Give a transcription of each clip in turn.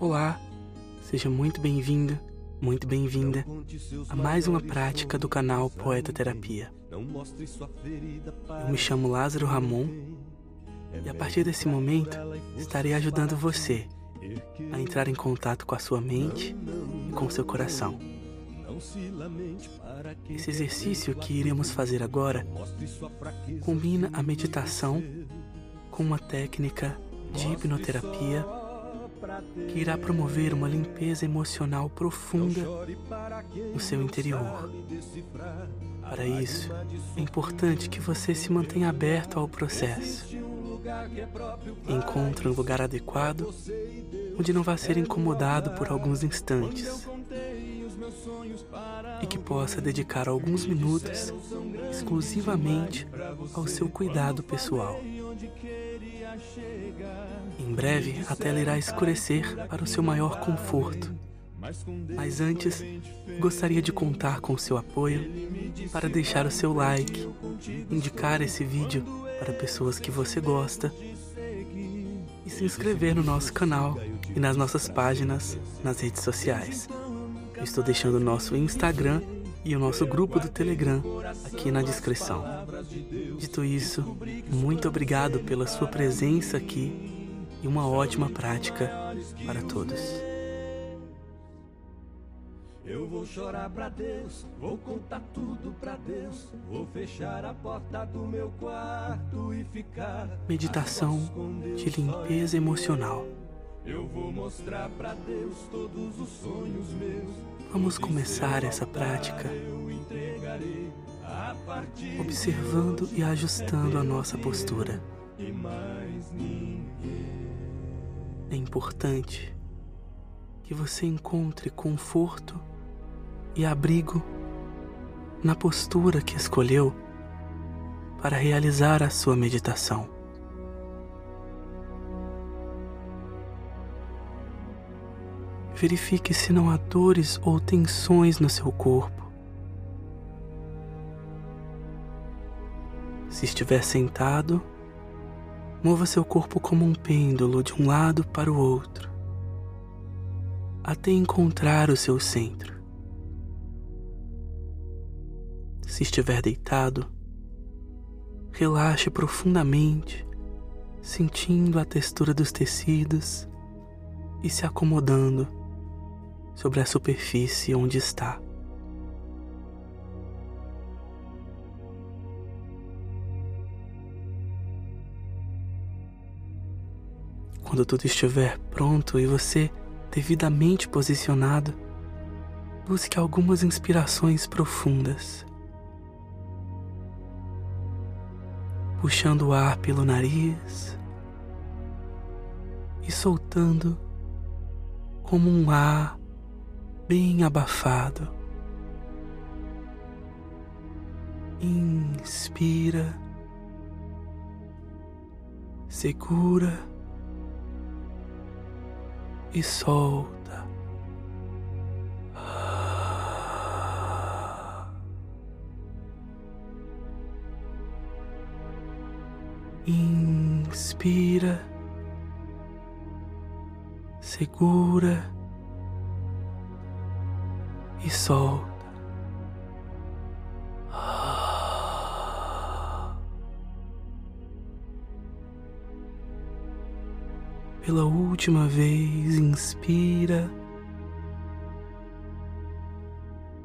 Olá, seja muito bem-vindo, muito bem-vinda a mais uma prática do canal Poeta Terapia. Eu me chamo Lázaro Ramon e a partir desse momento estarei ajudando você a entrar em contato com a sua mente e com seu coração. Esse exercício que iremos fazer agora combina a meditação com uma técnica de hipnoterapia que irá promover uma limpeza emocional profunda no seu interior. Para isso, é importante que você se mantenha aberto ao processo. Encontre um lugar adequado onde não vá ser incomodado por alguns instantes e que possa dedicar alguns minutos exclusivamente ao seu cuidado pessoal. Em breve, a tela irá escurecer para o seu maior conforto. Mas antes, gostaria de contar com seu apoio para deixar o seu like, indicar esse vídeo para pessoas que você gosta e se inscrever no nosso canal e nas nossas páginas nas redes sociais. estou deixando o nosso Instagram e o nosso grupo do Telegram aqui na descrição. Dito isso, muito obrigado pela sua presença aqui e uma ótima prática para todos. Eu vou chorar pra Deus, vou contar tudo pra Deus, vou fechar a porta do meu quarto e ficar. Meditação de limpeza emocional. Eu vou mostrar pra Deus todos os sonhos meus. Vamos começar essa prática observando e ajustando a nossa postura. É importante que você encontre conforto e abrigo na postura que escolheu para realizar a sua meditação. Verifique se não há dores ou tensões no seu corpo. Se estiver sentado, mova seu corpo como um pêndulo de um lado para o outro, até encontrar o seu centro. Se estiver deitado, relaxe profundamente, sentindo a textura dos tecidos e se acomodando sobre a superfície onde está. Quando tudo estiver pronto e você devidamente posicionado, busque algumas inspirações profundas. Puxando o ar pelo nariz e soltando como um ar bem abafado. Inspira, segura e solta. Inspira, segura e solta. Pela última vez, inspira,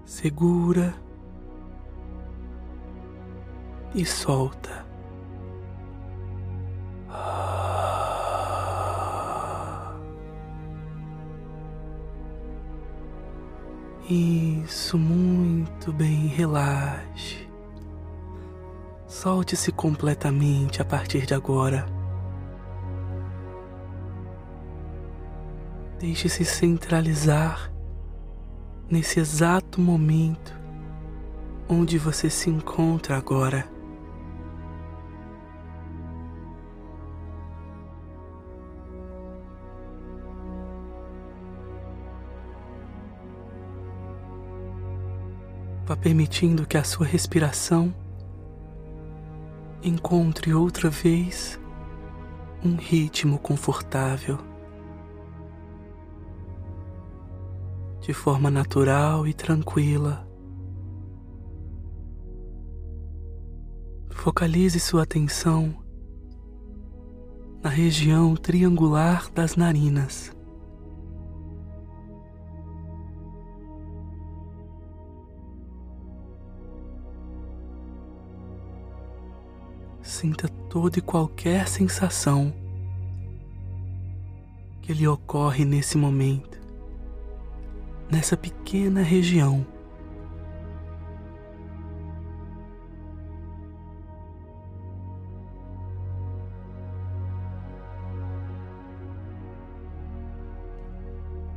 segura e solta. Isso, muito bem, relaxe. Solte-se completamente a partir de agora. Deixe-se centralizar nesse exato momento onde você se encontra agora. Permitindo que a sua respiração encontre outra vez um ritmo confortável. De forma natural e tranquila. Focalize sua atenção na região triangular das narinas. Sinta toda e qualquer sensação que lhe ocorre nesse momento, nessa pequena região.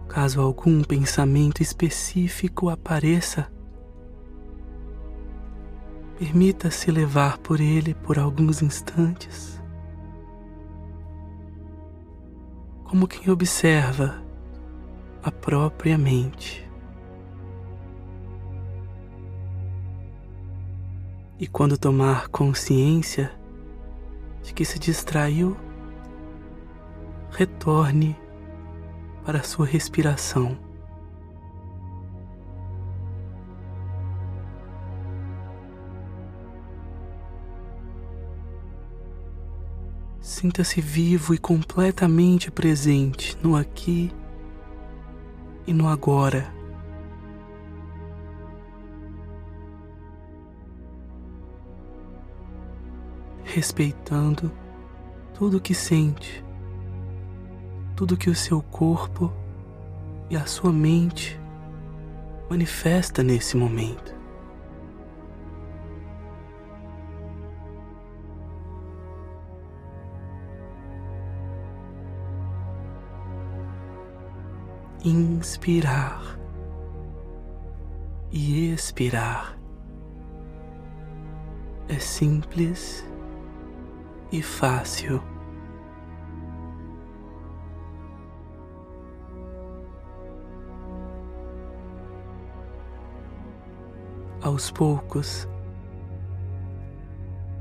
Caso algum pensamento específico apareça, permita-se levar por ele por alguns instantes, como quem observa a própria mente. E quando tomar consciência de que se distraiu, retorne para a sua respiração. Sinta-se vivo e completamente presente no aqui e no agora. Respeitando tudo o que sente tudo que o seu corpo e a sua mente manifesta nesse momento. Inspirar e expirar é simples e fácil. aos poucos.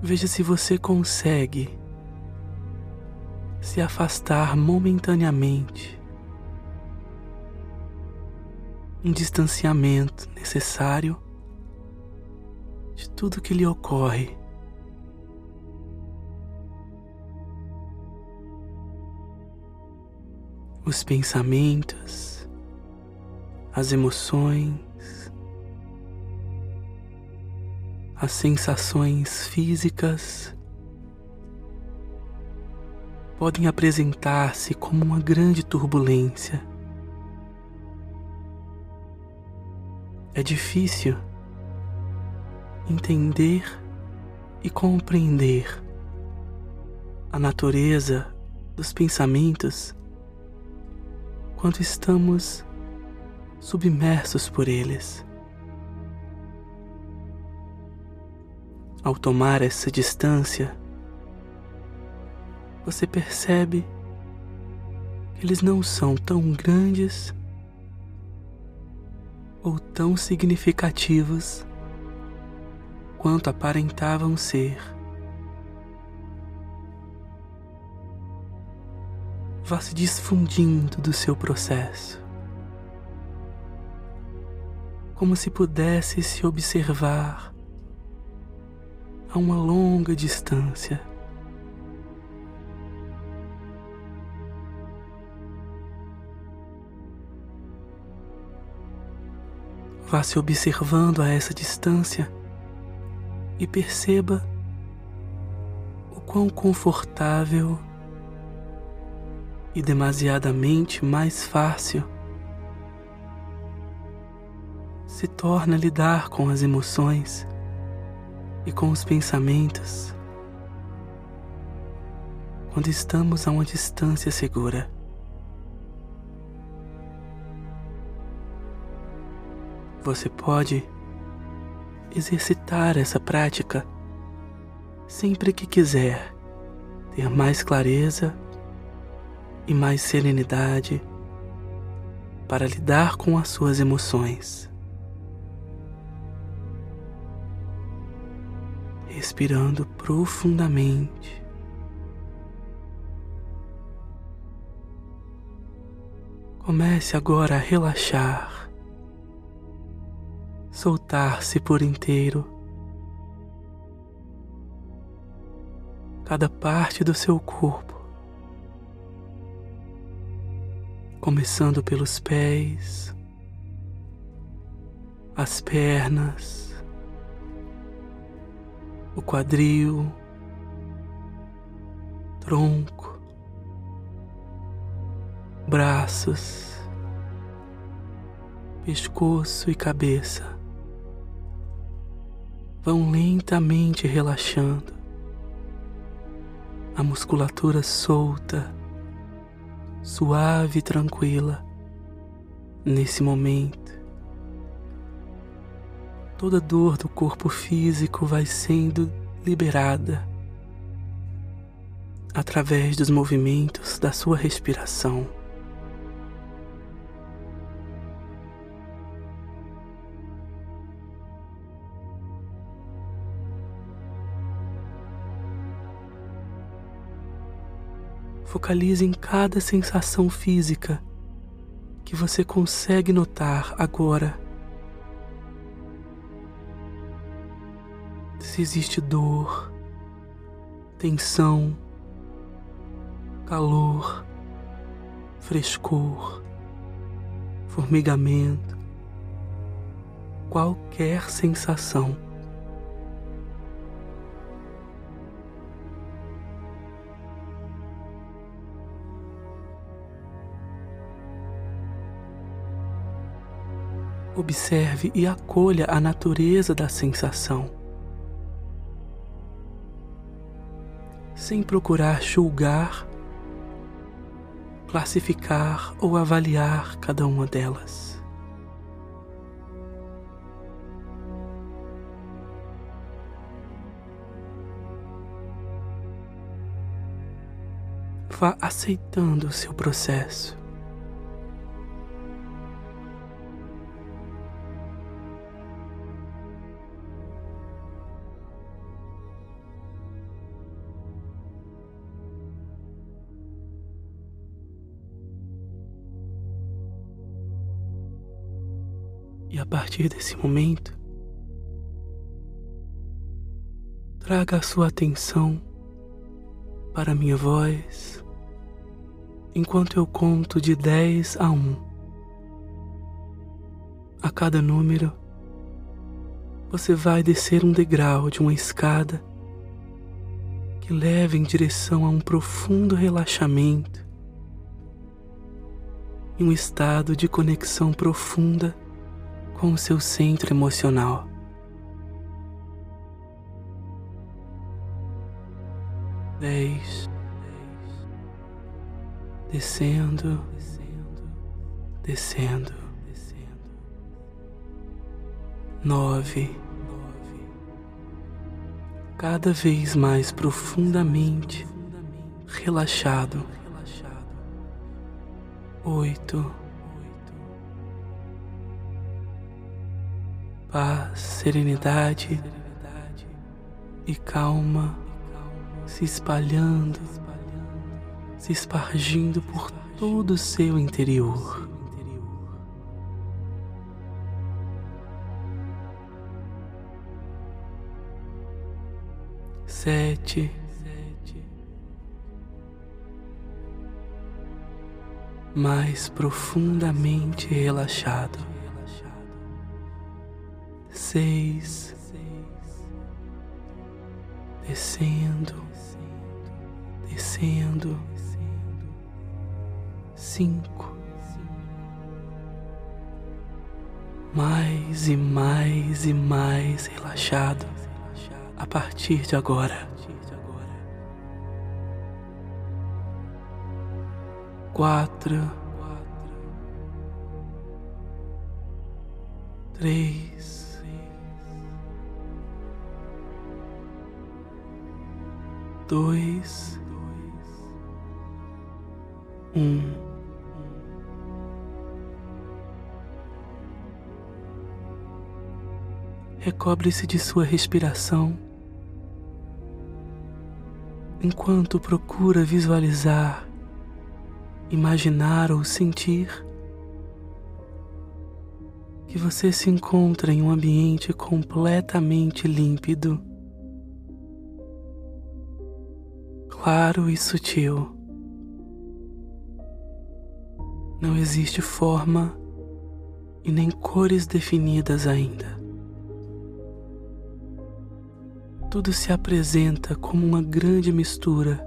Veja se você consegue se afastar momentaneamente. Um distanciamento necessário de tudo que lhe ocorre. Os pensamentos, as emoções, as sensações físicas podem apresentar-se como uma grande turbulência. É difícil entender e compreender a natureza dos pensamentos quando estamos submersos por eles. Ao tomar essa distância, você percebe que eles não são tão grandes ou tão significativos quanto aparentavam ser. Vá se desfundindo do seu processo, como se pudesse se observar a uma longa distância. Vá se observando a essa distância e perceba o quão confortável e demasiadamente mais fácil se torna lidar com as emoções e com os pensamentos quando estamos a uma distância segura. Você pode exercitar essa prática sempre que quiser ter mais clareza e mais serenidade para lidar com as suas emoções. respirando profundamente. Comece agora a relaxar, soltar-se por inteiro. Cada parte do seu corpo, começando pelos pés, as pernas, o quadril, tronco, braços, pescoço e cabeça vão lentamente relaxando, a musculatura solta, suave e tranquila nesse momento. Toda dor do corpo físico vai sendo liberada através dos movimentos da sua respiração. Focalize em cada sensação física que você consegue notar agora. se existe dor, tensão, calor, frescor, formigamento, qualquer sensação. Observe e acolha a natureza da sensação. sem procurar julgar, classificar ou avaliar cada uma delas. Vá aceitando o seu processo. Partir desse momento, traga a sua atenção para minha voz enquanto eu conto de 10 a 1. A cada número, você vai descer um degrau de uma escada que leva em direção a um profundo relaxamento e um estado de conexão profunda com o seu centro emocional. Dez, descendo, descendo, nove, cada vez mais profundamente relaxado, oito paz, serenidade e calma se espalhando, se espargindo por todo o seu interior. Sete. Mais profundamente relaxado seis, descendo, descendo, cinco, mais e mais e mais relaxado a partir de agora. Quatro, três, dois, um. Recobre-se de sua respiração enquanto procura visualizar, imaginar ou sentir que você se encontra em um ambiente completamente límpido, claro e sutil. Não existe forma e nem cores definidas ainda. Tudo se apresenta como uma grande mistura.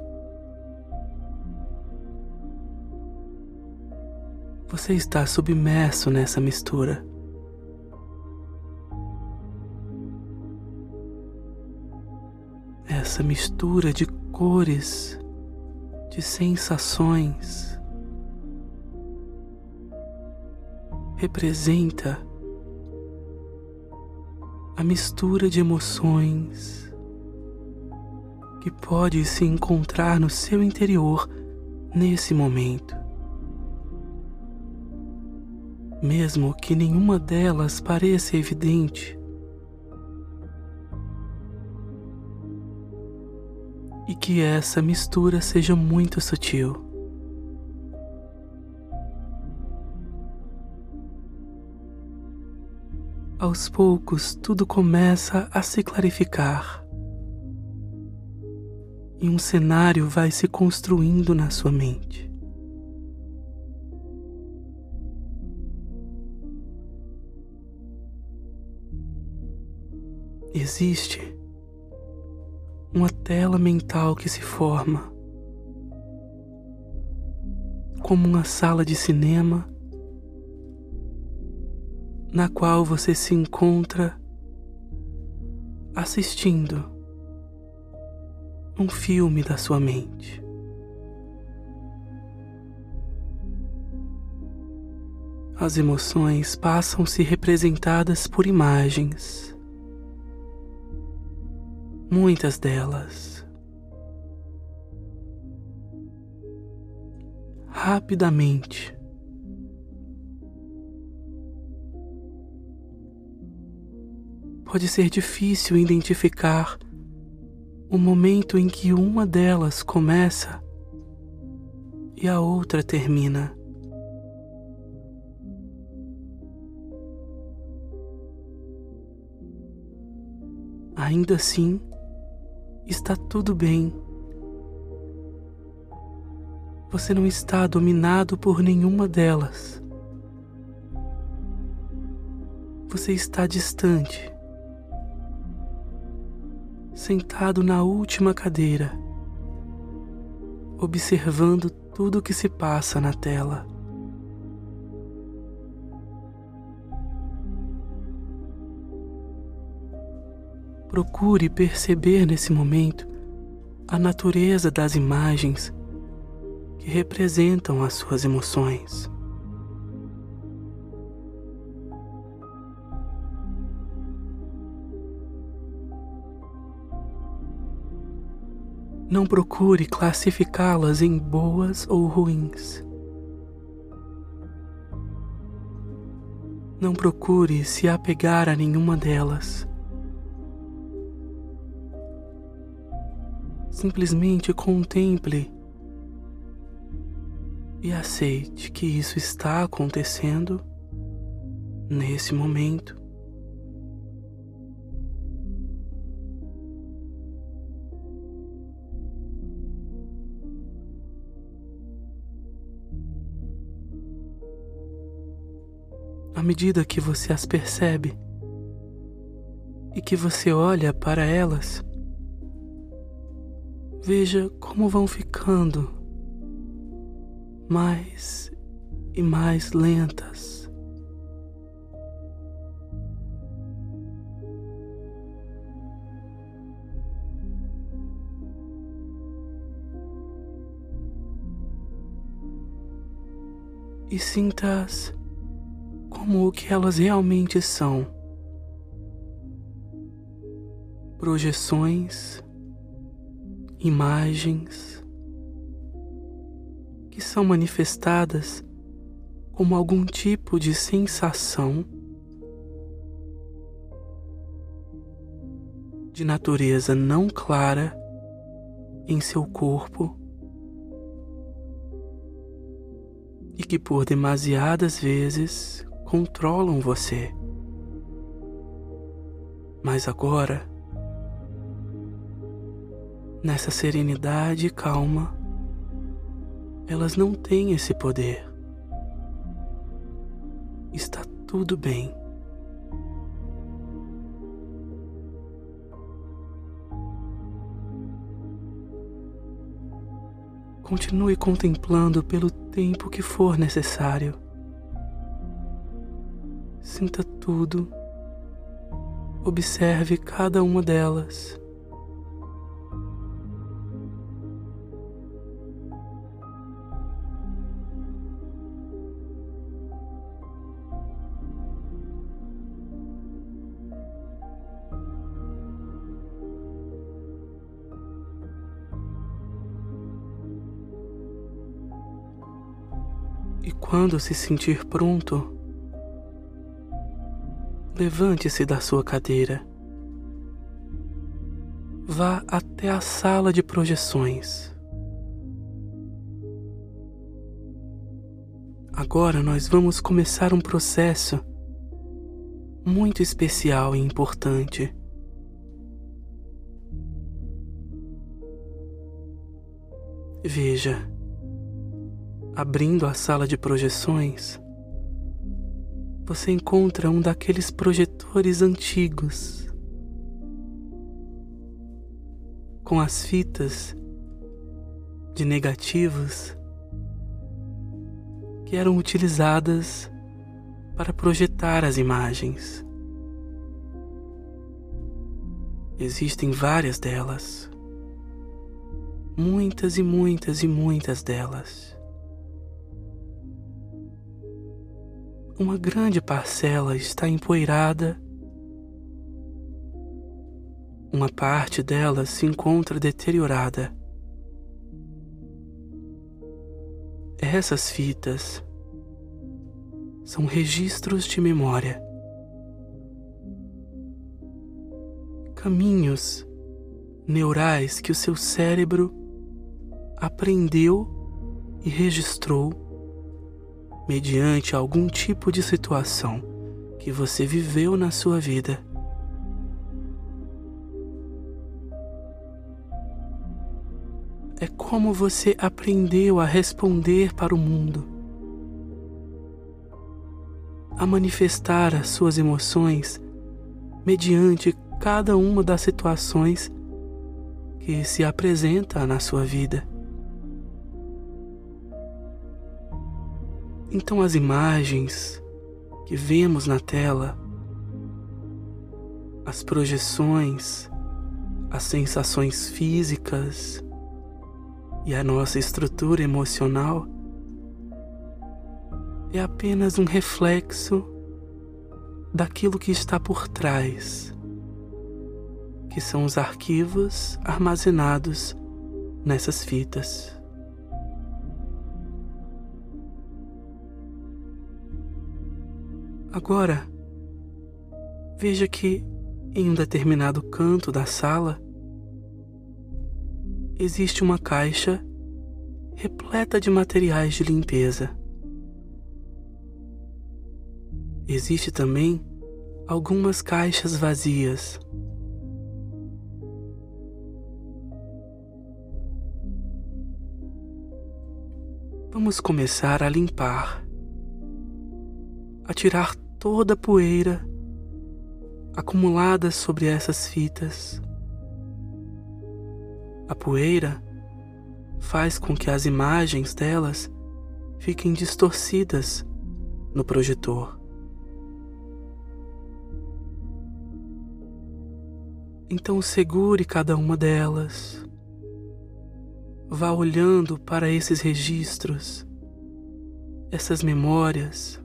Você está submerso nessa mistura. Essa mistura de cores, de sensações, representa a mistura de emoções que pode se encontrar no seu interior nesse momento. Mesmo que nenhuma delas pareça evidente, e que essa mistura seja muito sutil. aos poucos tudo começa a se clarificar e um cenário vai se construindo na sua mente. Existe uma tela mental que se forma como uma sala de cinema na qual você se encontra assistindo um filme da sua mente. As emoções passam se representadas por imagens. Muitas delas. Rapidamente pode ser difícil identificar o momento em que uma delas começa e a outra termina. Ainda assim, está tudo bem. Você não está dominado por nenhuma delas. Você está distante sentado na última cadeira, observando tudo o que se passa na tela. Procure perceber nesse momento a natureza das imagens que representam as suas emoções. Não procure classificá-las em boas ou ruins. Não procure se apegar a nenhuma delas. Simplesmente contemple e aceite que isso está acontecendo nesse momento. à medida que você as percebe e que você olha para elas, veja como vão ficando mais e mais lentas. E sinta-as como o que elas realmente são. Projeções, imagens que são manifestadas como algum tipo de sensação de natureza não clara em seu corpo e que por demasiadas vezes controlam você. Mas agora, nessa serenidade e calma, elas não têm esse poder. Está tudo bem. Continue contemplando pelo tempo que for necessário. Sinta tudo. Observe cada uma delas. Quando se sentir pronto, levante-se da sua cadeira. Vá até a sala de projeções. Agora nós vamos começar um processo muito especial e importante. Veja Abrindo a sala de projeções, você encontra um daqueles projetores antigos com as fitas de negativos que eram utilizadas para projetar as imagens. Existem várias delas, muitas e muitas e muitas delas. Uma grande parcela está empoeirada. Uma parte dela se encontra deteriorada. Essas fitas são registros de memória. Caminhos neurais que o seu cérebro aprendeu e registrou mediante algum tipo de situação que você viveu na sua vida. É como você aprendeu a responder para o mundo, a manifestar as suas emoções mediante cada uma das situações que se apresenta na sua vida. Então as imagens que vemos na tela, as projeções, as sensações físicas e a nossa estrutura emocional é apenas um reflexo daquilo que está por trás, que são os arquivos armazenados nessas fitas. Agora, veja que em um determinado canto da sala existe uma caixa repleta de materiais de limpeza. Existe também algumas caixas vazias. Vamos começar a limpar a tirar toda a poeira acumulada sobre essas fitas. A poeira faz com que as imagens delas fiquem distorcidas no projetor. Então segure cada uma delas. Vá olhando para esses registros, essas memórias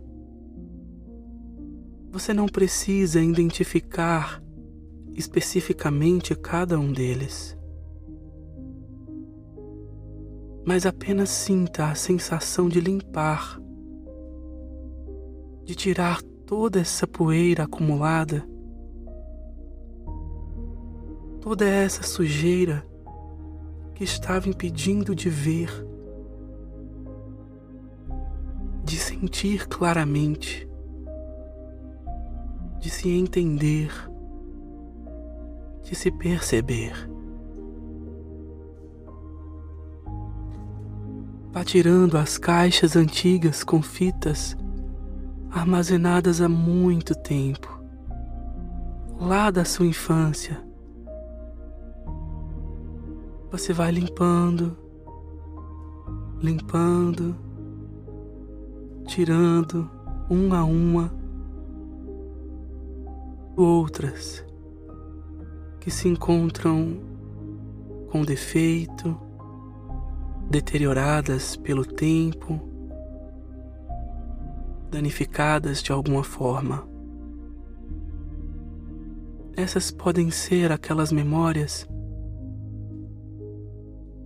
você não precisa identificar especificamente cada um deles, mas apenas sinta a sensação de limpar, de tirar toda essa poeira acumulada, toda essa sujeira que estava impedindo de ver, de sentir claramente, de se entender, de se perceber. Vá tirando as caixas antigas com fitas armazenadas há muito tempo, lá da sua infância. Você vai limpando, limpando, tirando uma a uma outras que se encontram com defeito, deterioradas pelo tempo, danificadas de alguma forma. Essas podem ser aquelas memórias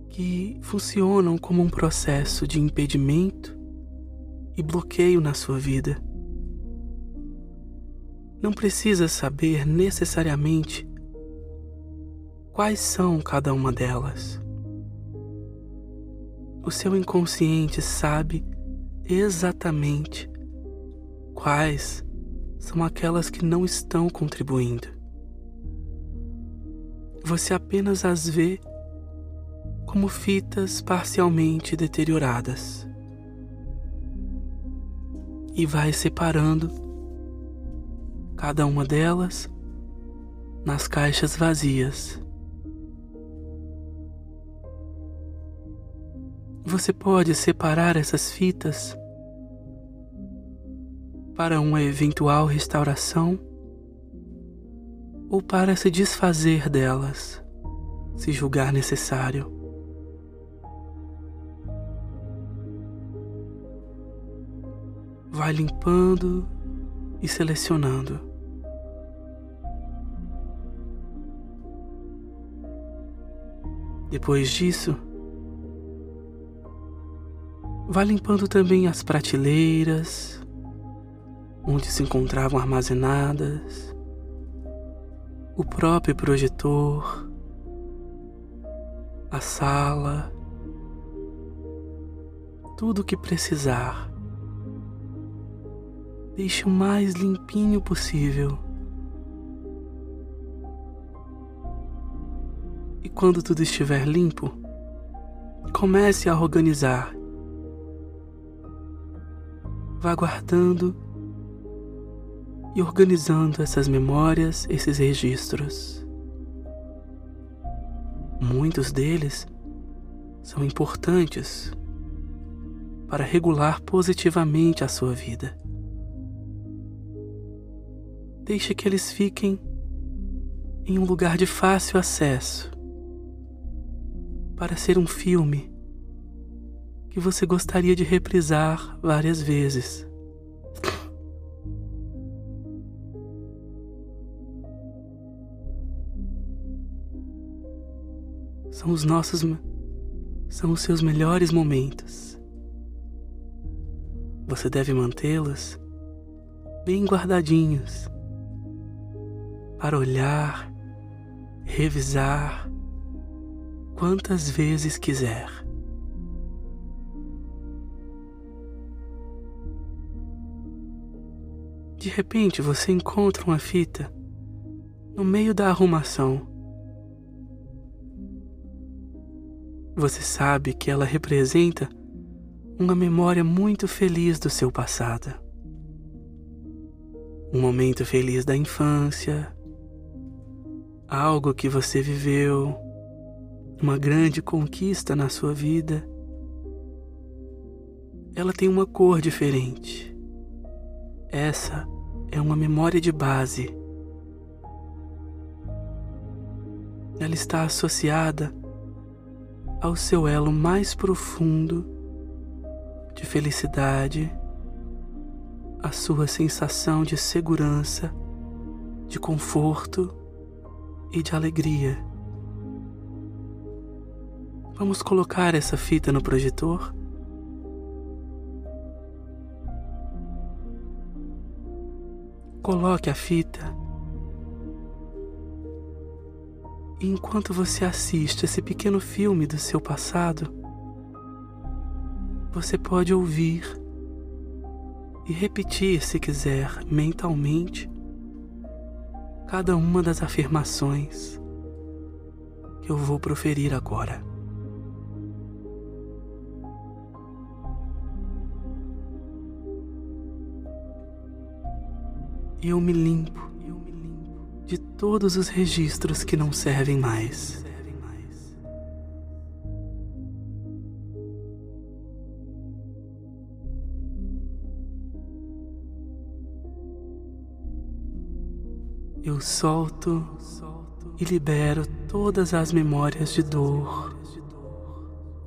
que funcionam como um processo de impedimento e bloqueio na sua vida. Não precisa saber necessariamente quais são cada uma delas. O seu inconsciente sabe exatamente quais são aquelas que não estão contribuindo. Você apenas as vê como fitas parcialmente deterioradas e vai separando cada uma delas nas caixas vazias. Você pode separar essas fitas para uma eventual restauração ou para se desfazer delas, se julgar necessário. Vai limpando e selecionando. Depois disso, vá limpando também as prateleiras onde se encontravam armazenadas, o próprio projetor, a sala, tudo o que precisar. Deixe o mais limpinho possível. Quando tudo estiver limpo, comece a organizar. Vá guardando e organizando essas memórias, esses registros. Muitos deles são importantes para regular positivamente a sua vida. Deixe que eles fiquem em um lugar de fácil acesso para ser um filme que você gostaria de reprisar várias vezes. São os nossos são os seus melhores momentos. Você deve mantê-los bem guardadinhos para olhar, revisar quantas vezes quiser. De repente você encontra uma fita no meio da arrumação. Você sabe que ela representa uma memória muito feliz do seu passado. Um momento feliz da infância, algo que você viveu, uma grande conquista na sua vida, ela tem uma cor diferente. Essa é uma memória de base. Ela está associada ao seu elo mais profundo de felicidade, a sua sensação de segurança, de conforto e de alegria. Vamos colocar essa fita no projetor? Coloque a fita E enquanto você assiste esse pequeno filme do seu passado, você pode ouvir e repetir, se quiser, mentalmente, cada uma das afirmações que eu vou proferir agora. Eu me limpo de todos os registros que não servem mais. Eu solto e libero todas as memórias de dor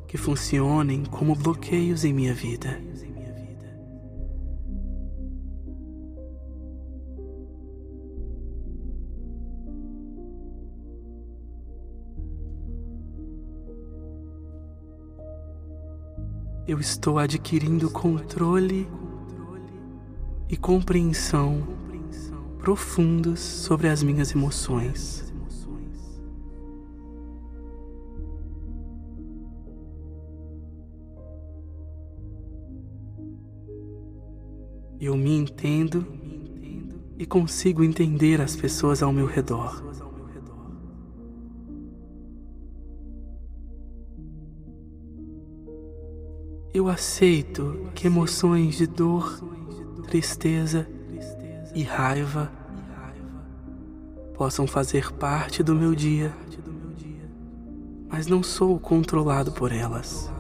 que funcionem como bloqueios em minha vida. Eu estou adquirindo controle e compreensão profundos sobre as minhas emoções. Eu me entendo e consigo entender as pessoas ao meu redor. Eu aceito que emoções de dor, tristeza e raiva possam fazer parte do meu dia, mas não sou controlado por elas.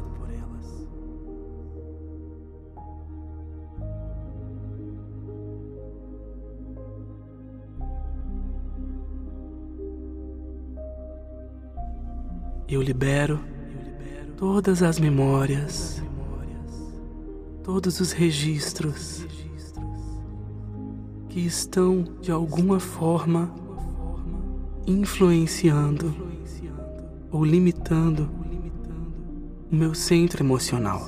Eu libero todas as memórias, todos os registros que estão de alguma forma influenciando ou limitando o meu centro emocional.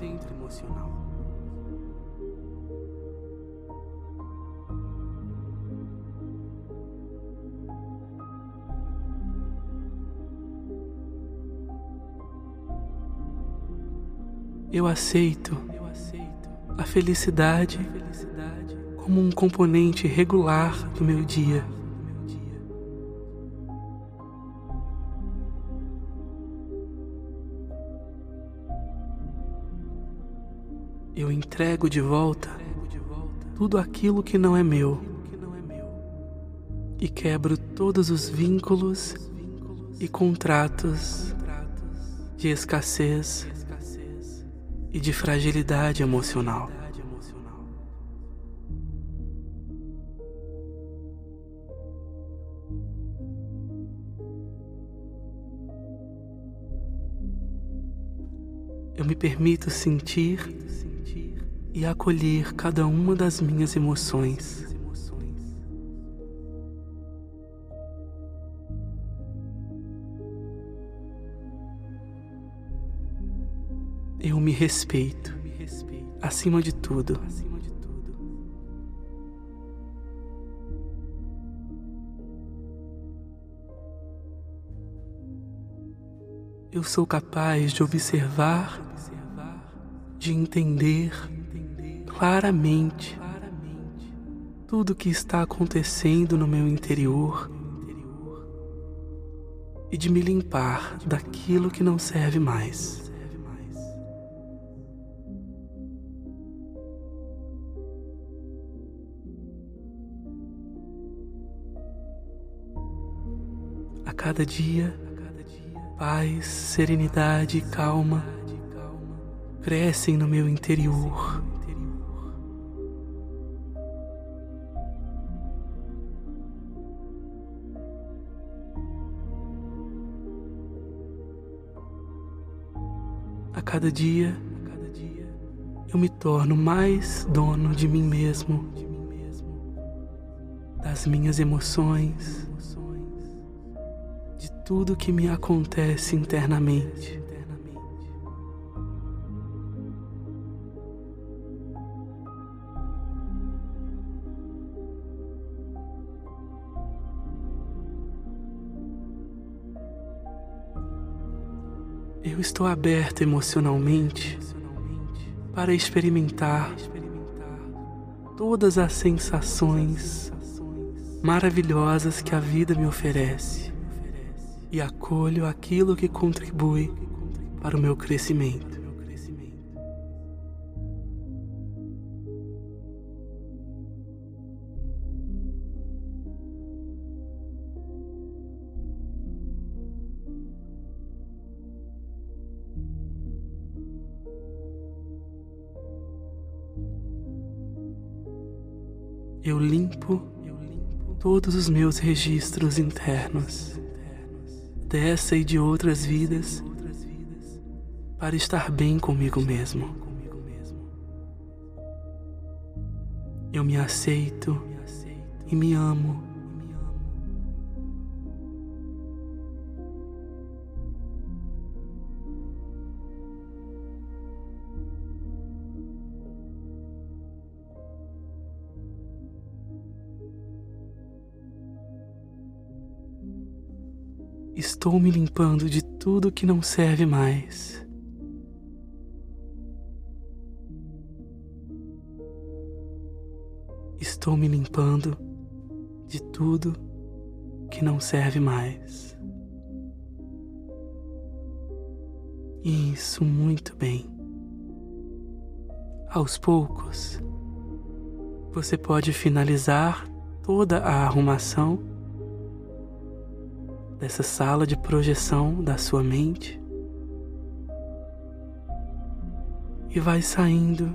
Eu aceito a felicidade como um componente regular do meu dia. Eu entrego de volta tudo aquilo que não é meu e quebro todos os vínculos e contratos de escassez e de fragilidade emocional. eu me permito sentir e acolher cada uma das minhas emoções. Eu me respeito, acima de tudo. eu sou capaz de observar, de entender claramente tudo o que está acontecendo no meu interior e de me limpar daquilo que não serve mais. A cada dia Paz, serenidade e calma crescem no meu interior. A cada dia, eu me torno mais dono de mim mesmo, das minhas emoções tudo que me acontece internamente. Eu estou aberto emocionalmente para experimentar todas as sensações maravilhosas que a vida me oferece e acolho aquilo que contribui para o meu crescimento. Eu limpo todos os meus registros internos dessa e de outras vidas para estar bem comigo mesmo. Eu me aceito e me amo. Estou me limpando de tudo que não serve mais. Estou me limpando de tudo que não serve mais. Isso muito bem. Aos poucos, você pode finalizar toda a arrumação dessa sala de projeção da sua mente e vai saindo,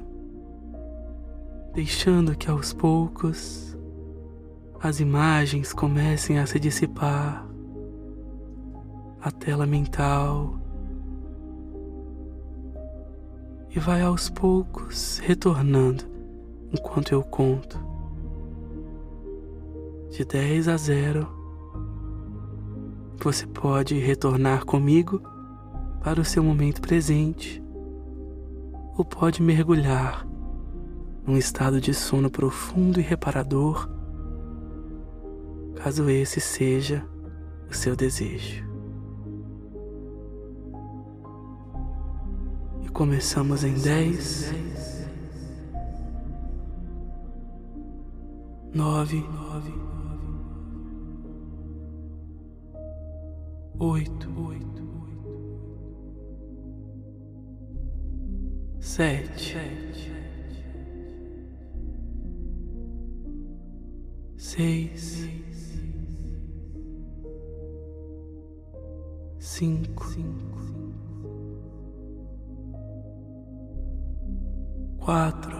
deixando que aos poucos as imagens comecem a se dissipar, a tela mental, e vai aos poucos retornando enquanto eu conto de 10 a 0 você pode retornar comigo para o seu momento presente ou pode mergulhar num estado de sono profundo e reparador, caso esse seja o seu desejo. E começamos em 10, 9, oito, sete, seis, cinco, quatro,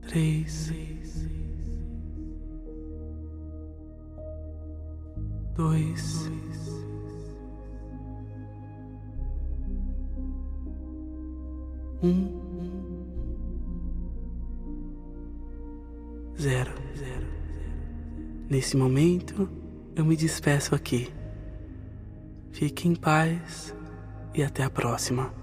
três dois, um, zero. Nesse momento, eu me despeço aqui. Fique em paz e até a próxima.